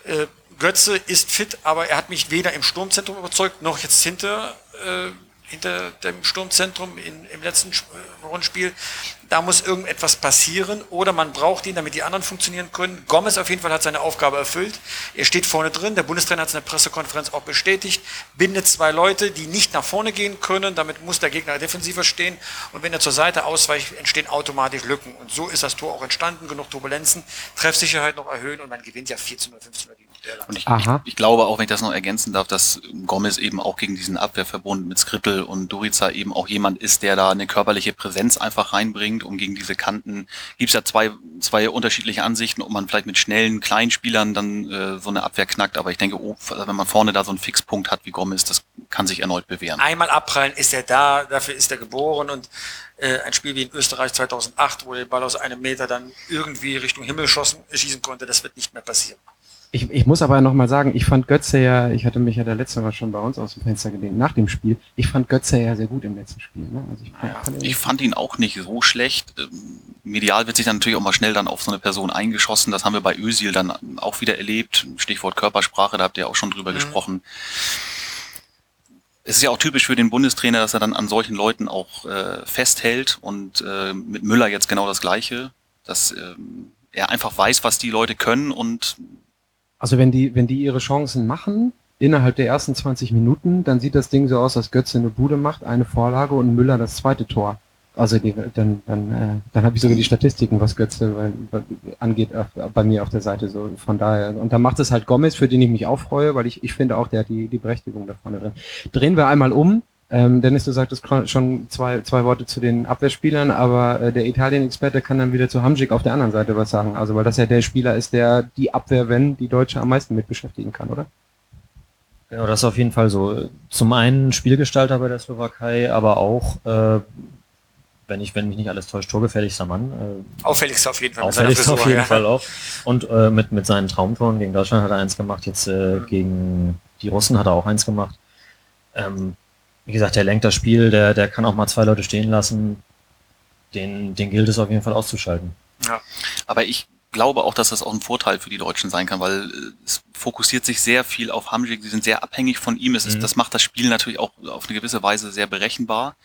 Äh, Götze ist fit, aber er hat mich weder im Sturmzentrum überzeugt, noch jetzt hinter, äh, hinter dem Sturmzentrum in, im letzten äh, Rundspiel. Da muss irgendetwas passieren oder man braucht ihn, damit die anderen funktionieren können. Gomez auf jeden Fall hat seine Aufgabe erfüllt. Er steht vorne drin. Der Bundestrainer hat es in der Pressekonferenz auch bestätigt. Bindet zwei Leute, die nicht nach vorne gehen können. Damit muss der Gegner defensiver stehen. Und wenn er zur Seite ausweicht, entstehen automatisch Lücken. Und so ist das Tor auch entstanden. Genug Turbulenzen, Treffsicherheit noch erhöhen und man gewinnt ja 14 oder 15 oder gegen. Und ich, ich, ich glaube auch, wenn ich das noch ergänzen darf, dass Gomez eben auch gegen diesen Abwehrverbund mit Skriptel und Durica eben auch jemand ist, der da eine körperliche Präsenz einfach reinbringt um gegen diese Kanten. Gibt es ja zwei, zwei unterschiedliche Ansichten, ob man vielleicht mit schnellen Kleinspielern dann äh, so eine Abwehr knackt. Aber ich denke, oh, wenn man vorne da so einen Fixpunkt hat wie Gomez, das kann sich erneut bewähren. Einmal abprallen ist er da, dafür ist er geboren und äh, ein Spiel wie in Österreich 2008, wo der Ball aus einem Meter dann irgendwie Richtung Himmel schossen, schießen konnte, das wird nicht mehr passieren. Ich, ich muss aber noch mal sagen, ich fand Götze ja, ich hatte mich ja der letzte Mal schon bei uns aus dem Fenster gelehnt nach dem Spiel. Ich fand Götze ja sehr gut im letzten Spiel. Ne? Also ich, fand, fand Ich fand ihn auch nicht so schlecht. Ähm, Medial wird sich dann natürlich auch mal schnell dann auf so eine Person eingeschossen. Das haben wir bei Özil dann auch wieder erlebt. Stichwort Körpersprache, da habt ihr auch schon drüber Mhm. gesprochen. Es ist ja auch typisch für den Bundestrainer, dass er dann an solchen Leuten auch äh, festhält und äh, mit Müller jetzt genau das Gleiche, dass ähm, er einfach weiß, was die Leute können und Also wenn die, wenn die ihre Chancen machen, innerhalb der ersten 20 Minuten, dann sieht das Ding so aus, dass Götze eine Bude macht, eine Vorlage und Müller das zweite Tor. Also die, dann, dann, äh, dann habe ich sogar die Statistiken, was Götze weil, angeht, auf, bei mir auf der Seite. So von daher. Und dann macht es halt Gomez, für den ich mich auch freue, weil ich, ich finde auch, der hat die, die Berechtigung da vorne drin. Drehen wir einmal um. Ähm, Dennis, du sagtest schon zwei, zwei Worte zu den Abwehrspielern, aber äh, der Italien-Experte kann dann wieder zu Hamsik auf der anderen Seite was sagen. Also weil das ja der Spieler ist, der die Abwehr, wenn die Deutsche am meisten mit beschäftigen kann, oder? Genau, das ist auf jeden Fall so. Zum einen Spielgestalter bei der Slowakei, aber auch, äh, wenn ich, wenn mich nicht alles täuscht, torgefährlichster Mann. Äh, Auffälligster auf jeden Fall. auffälligster auf jeden ja. Fall auch. Und äh, mit, mit seinen Traumtoren gegen Deutschland hat er eins gemacht, jetzt äh, gegen die Russen hat er auch eins gemacht. Ähm, wie gesagt, der lenkt das Spiel, der, der kann auch mal zwei Leute stehen lassen. Den, den gilt es auf jeden Fall auszuschalten. Aber ich glaube auch, dass das auch ein Vorteil für die Deutschen sein kann, weil äh, es fokussiert sich sehr viel auf Hamsik. Sie sind sehr abhängig von ihm. Es ist, Mhm. Das macht das Spiel natürlich auch auf eine gewisse Weise sehr berechenbar.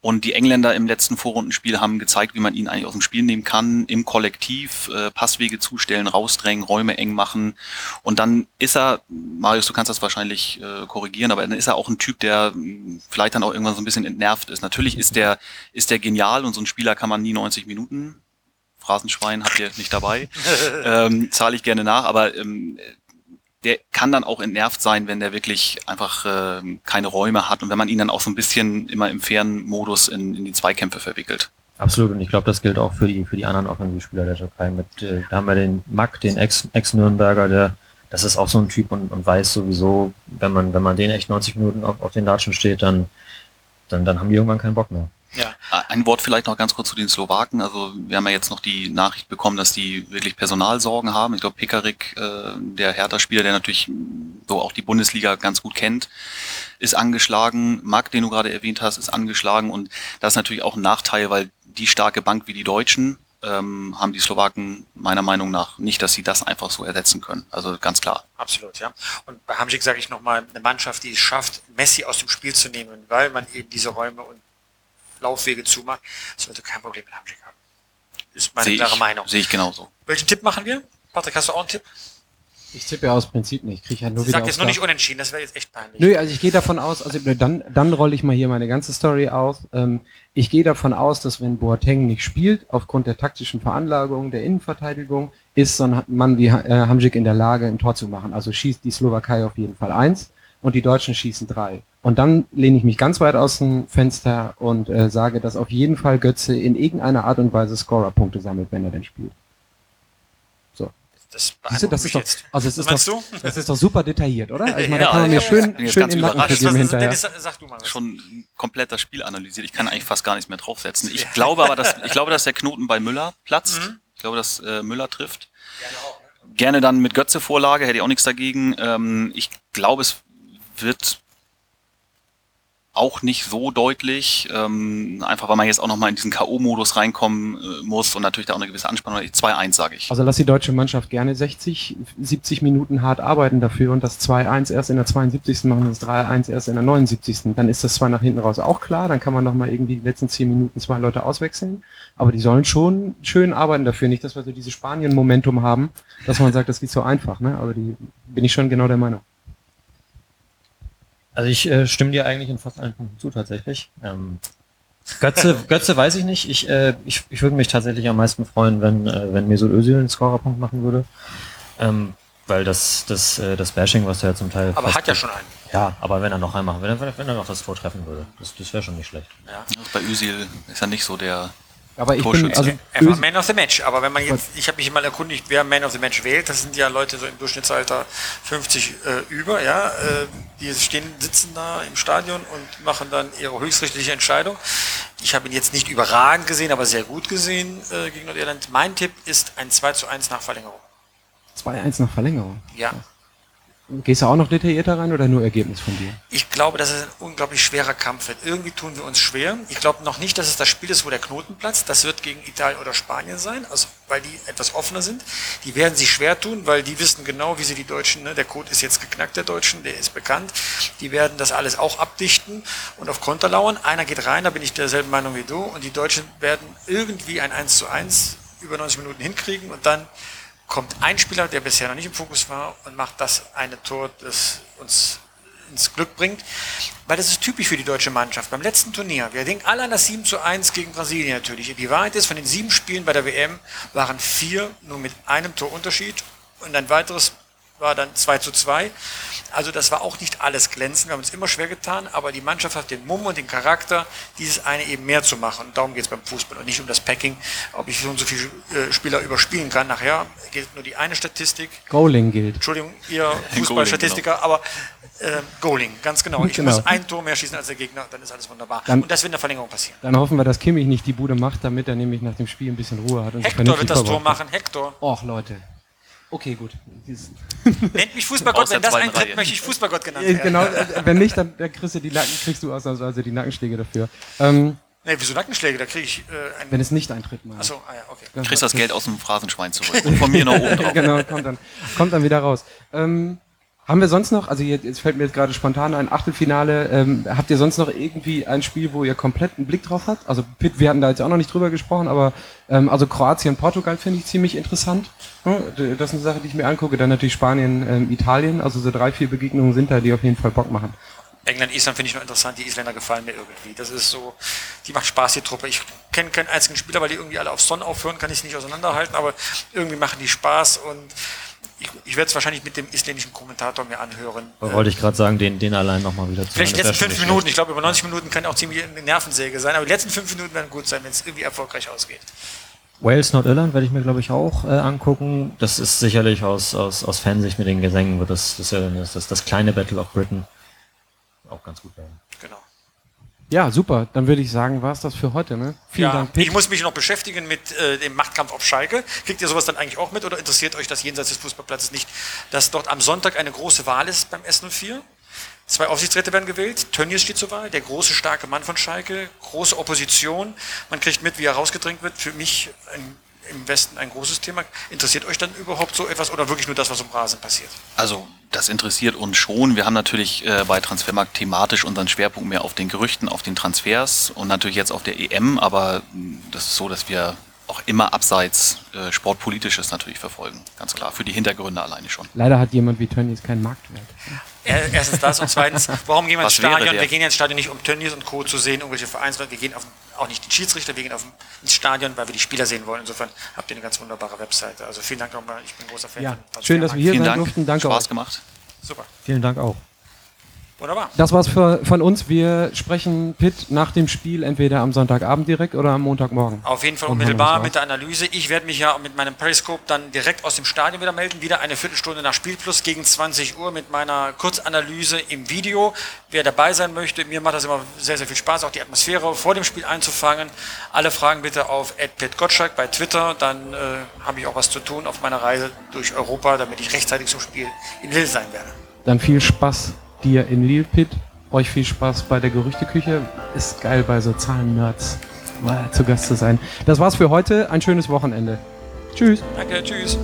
Und die Engländer im letzten Vorrundenspiel haben gezeigt, wie man ihn eigentlich aus dem Spiel nehmen kann, im Kollektiv äh, Passwege zustellen, rausdrängen, Räume eng machen. Und dann ist er, Marius, du kannst das wahrscheinlich äh, korrigieren, aber dann ist er auch ein Typ, der mh, vielleicht dann auch irgendwann so ein bisschen entnervt ist. Natürlich ist der, ist der genial und so ein Spieler kann man nie 90 Minuten Phrasenschwein habt ihr nicht dabei. ähm, Zahle ich gerne nach, aber ähm, der kann dann auch entnervt sein, wenn der wirklich einfach ähm, keine Räume hat und wenn man ihn dann auch so ein bisschen immer im fairen Modus in, in die Zweikämpfe verwickelt. Absolut, und ich glaube, das gilt auch für die, für die anderen Offensivspieler der Türkei. Mit, äh, da haben wir den Mack, den Ex- Ex-Nürnberger, der, das ist auch so ein Typ und, und weiß sowieso, wenn man, wenn man den echt 90 Minuten auf, auf den Latschen steht, dann, dann, dann haben die irgendwann keinen Bock mehr. Ein Wort vielleicht noch ganz kurz zu den Slowaken. Also wir haben ja jetzt noch die Nachricht bekommen, dass die wirklich Personalsorgen haben. Ich glaube, Pekarik, äh, der Hertha-Spieler, der natürlich so auch die Bundesliga ganz gut kennt, ist angeschlagen. Marc, den du gerade erwähnt hast, ist angeschlagen. Und das ist natürlich auch ein Nachteil, weil die starke Bank wie die Deutschen ähm, haben die Slowaken meiner Meinung nach nicht, dass sie das einfach so ersetzen können. Also ganz klar. Absolut, ja. Und bei Hamsik sage ich nochmal, eine Mannschaft, die es schafft, Messi aus dem Spiel zu nehmen, weil man eben diese Räume und Laufwege zumacht, sollte kein Problem mit Hamsik haben. Ist meine klare ich, Meinung. sehe ich genauso. Welchen Tipp machen wir? Patrick, hast du auch einen Tipp? Ich tippe ja aus Prinzip nicht. Ich kriege ja nur Sie wieder sagt jetzt nur nicht unentschieden, das wäre jetzt echt peinlich. Nö, also ich gehe davon aus, also dann, dann rolle ich mal hier meine ganze Story auf. Ähm, ich gehe davon aus, dass wenn Boateng nicht spielt, aufgrund der taktischen Veranlagung der Innenverteidigung, ist so ein Mann wie äh, Hamsik in der Lage, ein Tor zu machen. Also schießt die Slowakei auf jeden Fall eins und die Deutschen schießen drei. Und dann lehne ich mich ganz weit aus dem Fenster und äh, sage, dass auf jeden Fall Götze in irgendeiner Art und Weise Scorerpunkte sammelt, wenn er denn spielt. Das, Siehst du, das ist doch, also es ist doch, du? das ist doch super detailliert, oder? Also ich meine, Ja, da kann man mir ja, schön, ich bin jetzt schön ganz im Nacken überrascht. vergeben hinterher. Dennis, sag du mal was. schon komplett das Spiel analysiert. Ich kann eigentlich fast gar nichts mehr draufsetzen. Ich glaube aber, dass, ich glaube, dass der Knoten bei Müller platzt. Mhm. Ich glaube, dass äh, Müller trifft. Gerne dann mit Götze Vorlage, hätte ich auch nichts dagegen. Ähm, ich glaube, es wird auch nicht so deutlich, ähm, einfach weil man jetzt auch nochmal in diesen K.O.-Modus reinkommen äh, muss und natürlich da auch eine gewisse Anspannung. 2-1 sage ich. Also lass die deutsche Mannschaft gerne 60, 70 Minuten hart arbeiten dafür und das 2-1 erst in der 72. machen, das 3-1 erst in der 79. Dann ist das zwar nach hinten raus auch klar, dann kann man nochmal irgendwie die letzten 10 Minuten zwei Leute auswechseln, aber die sollen schon schön arbeiten dafür, nicht, dass wir so diese Spanien-Momentum haben, dass man sagt, das geht so einfach, ne? aber die bin ich schon genau der Meinung. Also ich äh, stimme dir eigentlich in fast allen Punkten zu tatsächlich. Ähm, Götze, Götze weiß ich nicht. Ich, äh, ich, ich würde mich tatsächlich am meisten freuen, wenn, äh, wenn Mesut Özil einen Scorerpunkt machen würde. Ähm, weil das, das, äh, das Bashing, was er ja zum Teil. Aber hat ja schon einen. Ja, aber wenn er noch einmachen, wenn er, wenn er noch das Tor treffen würde, das, das wäre schon nicht schlecht. Ja. Bei Özil ist er nicht so der Aber ich bin, also Er war Man of the Match, aber wenn man jetzt, ich habe mich mal erkundigt, wer Man of the Match wählt, das sind ja Leute so im Durchschnittsalter 50 äh, über, ja, äh, die stehen, sitzen da im Stadion und machen dann ihre höchstrichterliche Entscheidung. Ich habe ihn jetzt nicht überragend gesehen, aber sehr gut gesehen äh, gegen Nordirland. Mein Tipp ist ein 2 zu 1 nach Verlängerung. 2-1 nach Verlängerung. Ja. Gehst du auch noch detaillierter rein oder nur Ergebnis von dir? Ich glaube, dass es ein unglaublich schwerer Kampf wird. Irgendwie tun wir uns schwer. Ich glaube noch nicht, dass es das Spiel ist, wo der Knoten platzt. Das wird gegen Italien oder Spanien sein, also weil die etwas offener sind. Die werden sich schwer tun, weil die wissen genau, wie sie die Deutschen, ne, der Code ist jetzt geknackt, der Deutschen, der ist bekannt. Die werden das alles auch abdichten und auf Konter lauern. Einer geht rein, da bin ich derselben Meinung wie du. Und die Deutschen werden irgendwie ein 1 zu 1 über 90 Minuten hinkriegen und dann kommt ein Spieler, der bisher noch nicht im Fokus war und macht das eine Tor, das uns ins Glück bringt. Weil das ist typisch für die deutsche Mannschaft. Beim letzten Turnier, wir denken alle an das 7 zu 1 gegen Brasilien natürlich. Die Wahrheit ist, von den sieben Spielen bei der WM waren vier nur mit einem Torunterschied und ein weiteres war dann 2 zu 2. Also das war auch nicht alles glänzend. Wir haben uns immer schwer getan, aber die Mannschaft hat den Mumm und den Charakter, dieses eine eben mehr zu machen. Und darum geht es beim Fußball und nicht um das Packing, ob ich so und so viele äh, Spieler überspielen kann. Nachher gilt nur die eine Statistik. Goaling gilt. Entschuldigung, ihr Fußballstatistiker, aber äh, Goaling, ganz genau. Ich Genau. muss ein Tor mehr schießen als der Gegner, dann ist alles wunderbar. Dann- und das wird in der Verlängerung passieren. Dann hoffen wir, dass Kimmich nicht die Bude macht, damit er nämlich nach dem Spiel ein bisschen Ruhe hat. Und sich Hector wird das Tor machen. Hector. Och, Leute. Okay, gut. Nennt mich Fußballgott. Wenn das eintritt, Reihe. möchte ich Fußballgott genannt Äh, werden. genau, äh, wenn nicht, dann, dann kriegst du die Nacken, kriegst du ausnahmsweise die Nackenschläge dafür. Ähm, Nee, wieso Nackenschläge? Da kriege ich äh, einen. wenn es nicht eintritt, mal. Achso, ah ja, okay. Du kriegst das Geld aus dem Phrasenschwein zurück. Und von mir noch oben drauf. genau, kommt dann, kommt dann wieder raus. Ähm, haben wir sonst noch, also jetzt, fällt mir jetzt gerade spontan ein Achtelfinale, ähm, habt ihr sonst noch irgendwie ein Spiel, wo ihr komplett einen Blick drauf habt? Also Pitt, wir hatten da jetzt auch noch nicht drüber gesprochen, aber ähm, also Kroatien, Portugal finde ich ziemlich interessant. D- Das ist eine Sache, die ich mir angucke. Dann natürlich Spanien, ähm, Italien, also so drei, vier Begegnungen sind da, die auf jeden Fall Bock machen. England, Island finde ich noch interessant. Die Isländer gefallen mir irgendwie. Das ist so, die macht Spaß, die Truppe. Ich kenne keinen einzigen Spieler, weil die irgendwie alle auf Son aufhören, kann ich nicht auseinanderhalten, aber irgendwie machen die Spaß und ich, ich werde es wahrscheinlich mit dem isländischen Kommentator mir anhören. Wollte ich gerade sagen, den, den allein nochmal wieder zu Vielleicht die letzten fünf Minuten, ich glaube über 90 Minuten kann auch ziemlich eine Nervensäge sein, aber die letzten fünf Minuten werden gut sein, wenn es irgendwie erfolgreich ausgeht. Wales, Nordirland werde ich mir, glaube ich, auch äh, angucken. Das ist sicherlich aus, aus, aus Fansicht mit den Gesängen, wird das, das, das, das kleine Battle of Britain auch ganz gut werden. Ja, super. Dann würde ich sagen, war's das für heute. Ne? Vielen ja, Dank, Pitt. ich muss mich noch beschäftigen mit äh, dem Machtkampf auf Schalke. Kriegt ihr sowas dann eigentlich auch mit oder interessiert euch das jenseits des Fußballplatzes nicht, dass dort am Sonntag eine große Wahl ist beim S04? Zwei Aufsichtsräte werden gewählt. Tönnies steht zur Wahl, der große, starke Mann von Schalke, große Opposition. Man kriegt mit, wie er rausgedrängt wird. Für mich ein, im Westen ein großes Thema. Interessiert euch dann überhaupt so etwas oder wirklich nur das, was im Rasen passiert? Also das interessiert uns schon. Wir haben natürlich äh, bei Transfermarkt thematisch unseren Schwerpunkt mehr auf den Gerüchten, auf den Transfers und natürlich jetzt auf der EM, aber mh, das ist so, dass wir auch immer abseits äh, Sportpolitisches natürlich verfolgen. Ganz klar, für die Hintergründe alleine schon. Leider hat jemand wie Tönnies keinen Marktwert. Er- Erstens das und zweitens, warum gehen wir ins Stadion? Wir gehen ja ins Stadion nicht, um Tönnies und Co. zu sehen, irgendwelche Vereinsleute. Wir gehen auf, auch nicht den Schiedsrichter, wir gehen auf, ins Stadion, weil wir die Spieler sehen wollen. Insofern habt ihr eine ganz wunderbare Webseite. Also vielen Dank nochmal, ich bin ein großer Fan Ja, von schön, dass wir hier Vielen sein Dank, durften. Danke Spaß euch. gemacht. Super, Vielen Dank auch. Wunderbar. Das war's für, von uns. Wir sprechen Pitt nach dem Spiel entweder am Sonntagabend direkt oder am Montagmorgen. Auf jeden Fall unmittelbar mit der Analyse. Ich werde mich ja mit meinem Periscope dann direkt aus dem Stadion wieder melden. Wieder eine Viertelstunde nach Spielplus gegen 20 Uhr mit meiner Kurzanalyse im Video. Wer dabei sein möchte, mir macht das immer sehr, sehr viel Spaß, auch die Atmosphäre vor dem Spiel einzufangen. Alle Fragen bitte auf @petgottschalk bei Twitter. Dann äh, habe ich auch was zu tun auf meiner Reise durch Europa, damit ich rechtzeitig zum Spiel in Lille sein werde. Dann viel Spaß dir in Lille Pitt. Euch viel Spaß bei der Gerüchteküche. Ist geil bei so Zahlen-Nerds mal zu Gast zu sein. Das war's für heute. Ein schönes Wochenende. Tschüss. Danke, tschüss.